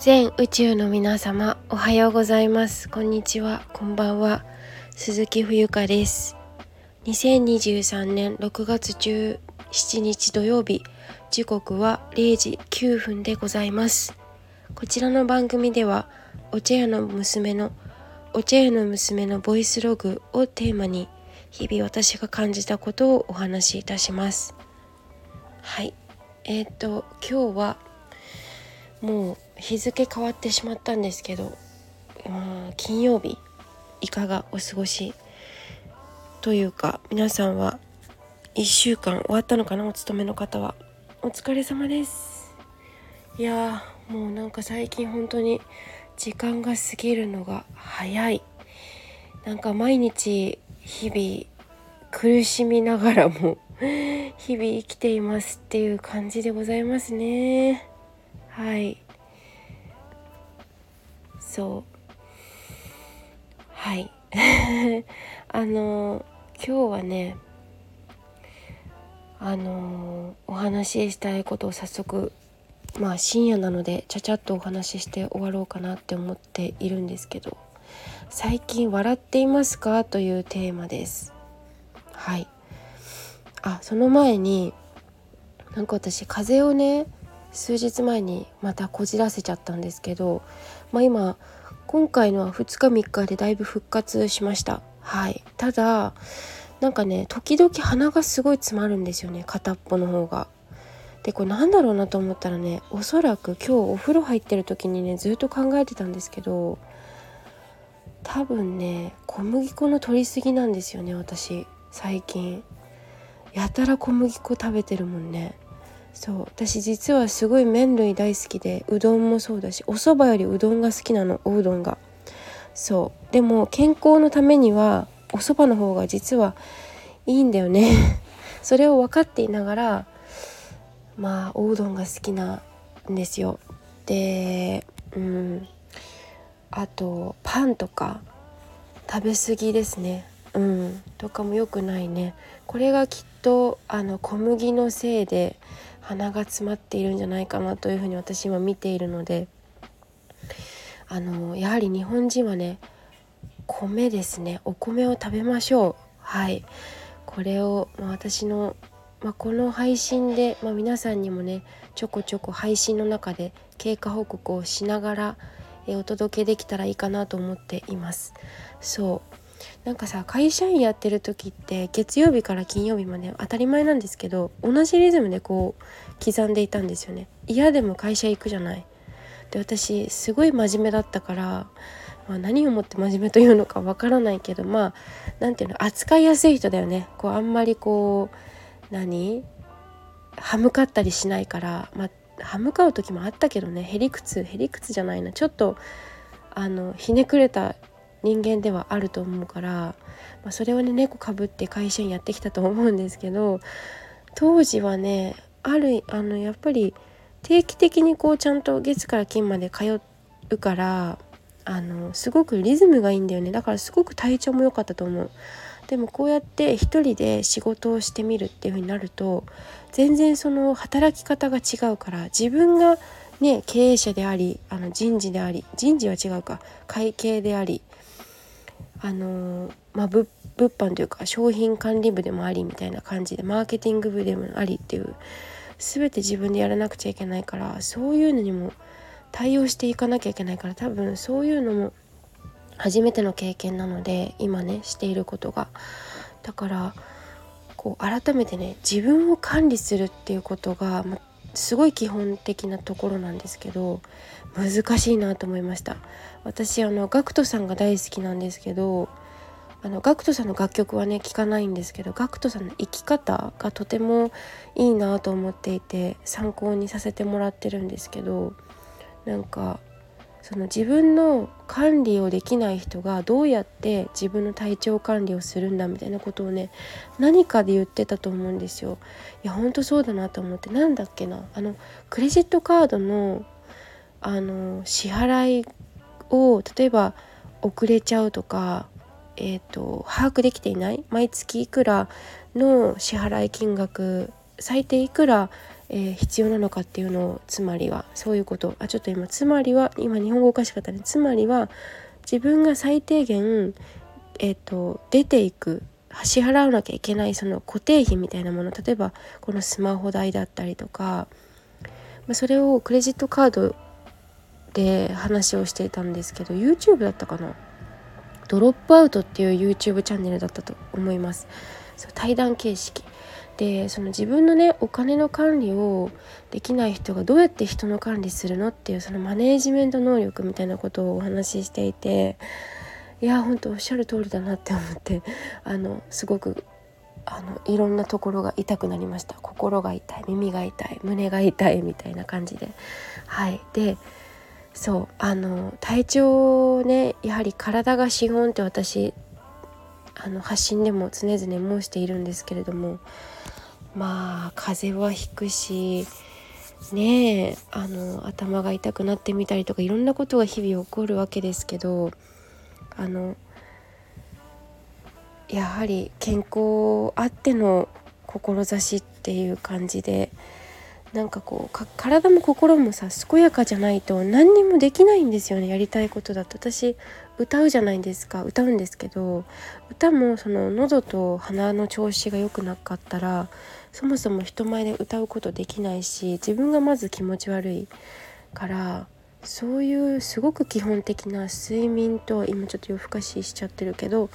全宇宙の皆様おはようございます。こんにちは。こんばんは。鈴木冬香です。2023年6月17日土曜日時刻は0時9分でございます。こちらの番組ではお茶屋の娘のお茶屋の娘のボイスログをテーマに日々私が感じたことをお話しいたします。はい。えっ、ー、と今日はもう日付変わってしまったんですけど、ま金曜日いかがお過ごしというか皆さんは1週間終わったのかなお勤めの方は。お疲れ様です。いやもうなんか最近本当に時間が過ぎるのが早い。なんか毎日日々苦しみながらも日々生きていますっていう感じでございますね。はい。そう。はい。あの今日はねあのお話ししたいことを早速まあ深夜なのでちゃちゃっとお話しして終わろうかなって思っているんですけど最近笑っていますか？というテーマです。はい。あその前になんか私風邪をね数日前にまたこじらせちゃったんですけど、まあ、今今回のは2日3日でだいぶ復活しました。はい。ただなんかね時々鼻がすごい詰まるんですよね。片っぽの方が。でこれなんだろうなと思ったらねおそらく今日お風呂入ってる時にねずっと考えてたんですけど多分ね小麦粉の取りすぎなんですよね私。最近。やたら小麦粉食べてるもんね。そう私実はすごい麺類大好きでうどんもそうだしお蕎麦よりうどんが好きなのおうどんが。そうでも健康のためにはお蕎麦の方が実はいいんだよね。それを分かっていながらまあおうどんが好きなんですよ。でうんあとパンとか食べ過ぎですね。うんとかも良くないね。これがきっとあの小麦のせいで鼻が詰まっているんじゃないかなというふうに私今見ているのであのやはり日本人はね米ですね。お米を食べましょう。はい。これを、まあ、私の、まあ、この配信で、まあ、皆さんにもねちょこちょこ配信の中で経過報告をしながらえお届けできたらいいかなと思っています。そう。なんかさ会社員やってる時って月曜日から金曜日まで当たり前なんですけど同じリズムでこう刻んでいたんですよね。嫌でも会社行くじゃない。で私すごい真面目だったから、まあ、何をもって真面目というのかわからないけどまあ何ていうの扱いやすい人だよね。こうあんまりこう何？歯向かったりしないからまあ歯向かう時もあったけどね。へりくつへりくつじゃないな。ちょっとあのひねくれた人間ではあると思うから、まあ、それをね猫かぶって会社員やってきたと思うんですけど当時はねあるあのやっぱり定期的にこうちゃんと月から金まで通うからあのすごくリズムがいいんだよねだからすごく体調も良かったと思う。でもこうやって一人で仕事をしてみるっていう風になると全然その働き方が違うから自分がね経営者でありあの人事であり人事は違うか会計でありあのまあ、物販というか商品管理部でもありみたいな感じでマーケティング部でもありっていう全て自分でやらなくちゃいけないからそういうのにも対応していかなきゃいけないから多分そういうのも初めての経験なので今ねしていることが。だからこう改めてね自分を管理するっていうことが、ますごい基本的なところなんですけど難しいなと思いました。私あの GACKT さんが大好きなんですけどあの GACKT さんの楽曲はね聴かないんですけど GACKT さんの生き方がとてもいいなと思っていて参考にさせてもらってるんですけどなんかその自分の管理をできない人がどうやって自分の体調管理をするんだみたいなことをね何かで言ってたと思うんですよ。いや本当そうだなと思って。なんだっけな。あのクレジットカードのあの支払いを例えば遅れちゃうとか、えーと、把握できていない。毎月いくらの支払い金額最低いくらえー、必要なのかっていうのをつまりはそういうことあちょっと今つまりは今日本語おかしかったね。つまりは自分が最低限、えーと、出ていく支払わなきゃいけないその固定費みたいなもの。例えばこのスマホ代だったりとか、まあ、それをクレジットカードで話をしていたんですけど YouTube だったかな？ドロップアウトっていう YouTube チャンネルだったと思います。そう対談形式。でその自分のねお金の管理をできない人がどうやって人の管理するのっていうそのマネージメント能力みたいなことをお話ししていていや本当おっしゃる通りだなって思ってあのすごくあのいろんなところが痛くなりました。心が痛い耳が痛い胸が痛いみたいな感じで。はい。でそうあの体調をねやはり体が資本って私あの発信でも常々申しているんですけれどもまあ風邪はひくしねえあの頭が痛くなってみたりとかいろんなことが日々起こるわけですけどあのやはり健康あっての志っていう感じでなんかこう体も心もさ健やかじゃないと何にもできないんですよね。やりたいことだと。私歌うじゃないですか。歌うんですけど歌もその喉と鼻の調子が良くなかったらそもそも人前で歌うことできないし自分がまず気持ち悪いからそういうすごく基本的な睡眠と今ちょっと夜更かししちゃってるけど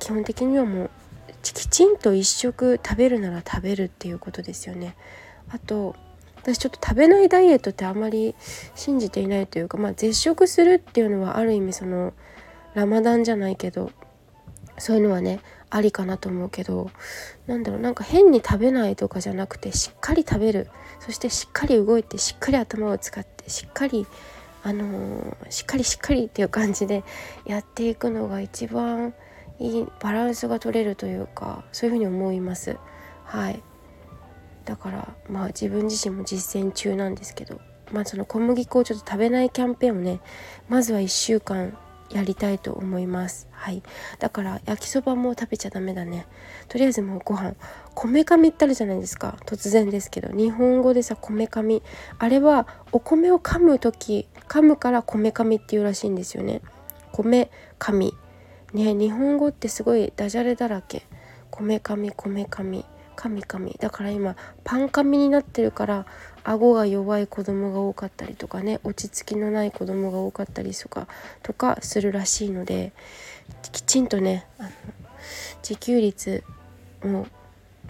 基本的にはもうきちんと一食食べるなら食べるっていうことですよね。あと私ちょっと食べないダイエットってあまり信じていないというかまあ絶食するっていうのはある意味そのラマダンじゃないけどそういうのはねありかなと思うけどなんだろうなんか変に食べないとかじゃなくてしっかり食べるそしてしっかり動いてしっかり頭を使ってしっかりあのー、しっかりしっかりっていう感じでやっていくのが一番いいバランスが取れるというかそういうふうに思います。はいだからまあ自分自身も実践中なんですけどまあその小麦粉をちょっと食べないキャンペーンをねまずは1週間やりたいと思います。はい。だから焼きそばも食べちゃダメだね。とりあえずもうご飯。こめかみってあるじゃないですか。突然ですけど。日本語でさこめかみあれはお米を噛む時噛むからこめかみっていうらしいんですよね。米かみね日本語ってすごいダジャレだらけ。こめかみこめかみ神々。だから今パン神になってるから顎が弱い子供が多かったりとかね落ち着きのない子供が多かったりとかとかするらしいのできちんとねあの自給率も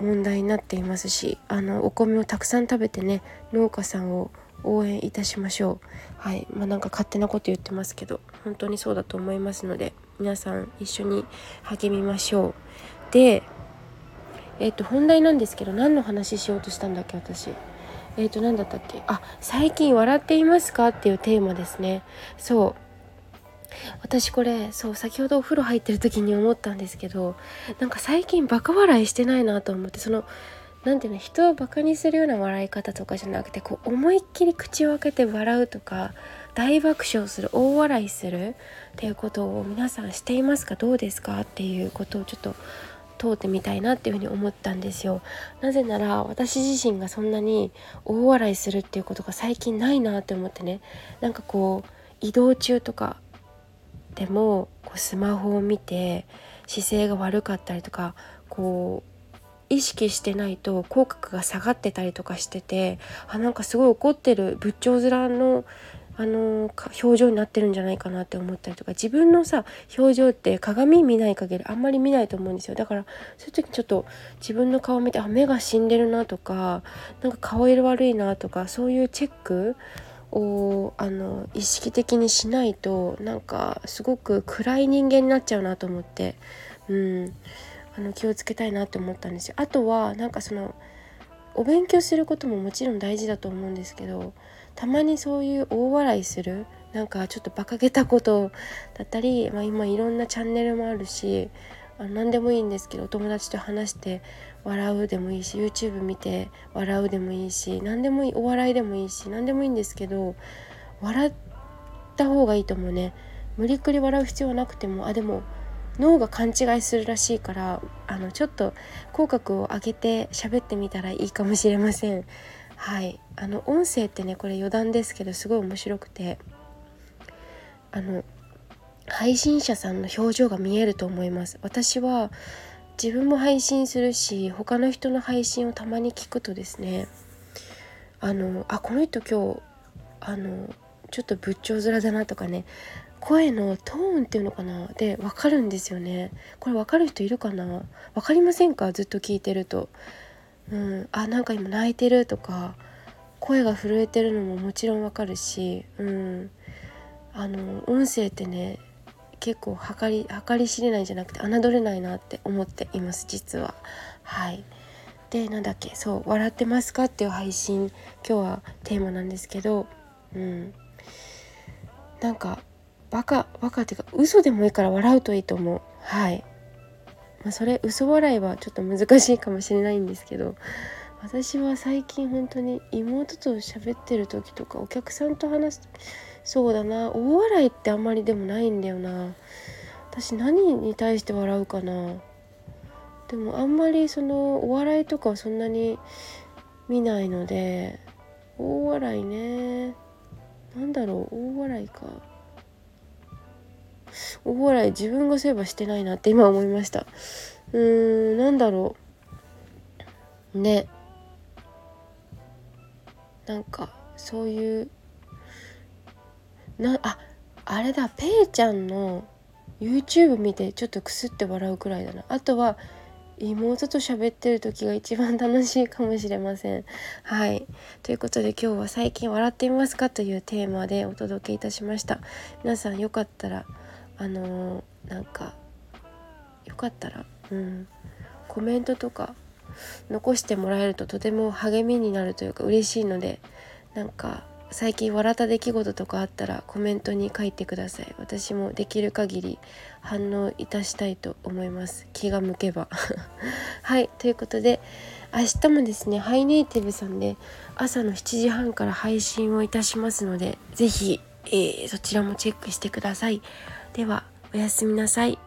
問題になっていますしあのお米をたくさん食べてね農家さんを応援いたしましょう。はい。まあなんか勝手なこと言ってますけど本当にそうだと思いますので皆さん一緒に励みましょう。でえっ、と本題なんですけど何の話しようとしたんだっけ私？えっ、と何だったっけ？あ最近笑っていますかっていうテーマですね。そう。私これそう先ほどお風呂入ってる時に思ったんですけどなんか最近バカ笑いしてないなと思ってその何ていうの人をバカにするような笑い方とかじゃなくてこう思いっきり口を開けて笑うとか大爆笑する大笑いするっていうことを皆さんしていますか？どうですか？っていうことをちょっと通ってみたいなっていうふに思ったんですよ。なぜなら私自身がそんなに大笑いするっていうことが最近ないなって思ってね。なんかこう移動中とかでもこうスマホを見て姿勢が悪かったりとかこう意識してないと口角が下がってたりとかしててあなんかすごい怒ってる仏頂面のあの表情になってるんじゃないかなって思ったりとか自分のさ表情って鏡見ない限りあんまり見ないと思うんですよだからそういう時ちょっと自分の顔見てあ目が死んでるなとかなんか顔色悪いなとかそういうチェックをあの意識的にしないとなんかすごく暗い人間になっちゃうなと思ってうんあの気をつけたいなって思ったんですよ。あとはなんかそのお勉強することももちろん大事だと思うんですけどたまにそういう大笑いするなんかちょっと馬鹿げたことだったり、まあ、今いろんなチャンネルもあるしあ何でもいいんですけどお友達と話して笑うでもいいし YouTube 見て笑うでもいいし何でもいいお笑いでもいいし何でもいいんですけど笑った方がいいと思うね無理くり笑う必要はなくてもあでも脳が勘違いするらしいからあのちょっと口角を上げて喋ってみたらいいかもしれません。はい。あの音声ってねこれ余談ですけどすごい面白くて。あの配信者さんの表情が見えると思います。私は自分も配信するし他の人の配信をたまに聞くとですねあのあこの人今日あのちょっと仏頂面だなとかね声のトーンっていうのかな？で分かるんですよね。これ分かる人いるかな？分かりませんか？ずっと聞いてると。うん。あなんか今泣いてるとか声が震えてるのももちろん分かるしうん。あの音声ってね結構計り計り知れないんじゃなくて侮れないなって思っています実は。はい。でなんだっけそう「笑ってますか?」っていう配信今日はテーマなんですけどうん。なんかバカバカっていうか嘘でもいいから笑うといいと思う。はい。まあ、それ嘘笑いはちょっと難しいかもしれないんですけど私は最近本当に妹と喋ってる時とかお客さんと話すそうだな大笑いってあんまりでもないんだよな。私何に対して笑うかな。でもあんまりそのお笑いとかはそんなに見ないので大笑いね。何だろう大笑いか。大笑い自分がそういえばしてないなって今思いましたうーんなんだろうねなんかそういうなああれだペイちゃんの YouTube 見てちょっとくすって笑うくらいだなあとは妹と喋ってる時が一番楽しいかもしれません。はい。ということで今日は最近笑っていますかというテーマでお届けいたしました。皆さんよかったらあのー、なんかよかったら、うん、コメントとか残してもらえるととても励みになるというか嬉しいのでなんか最近笑った出来事とかあったらコメントに書いてください。私もできる限り反応いたしたいと思います。気が向けば。はいということで明日もですねハイネイティブさんで朝の7時半から配信をいたしますので是非、えー、そちらもチェックしてください。ではおやすみなさい。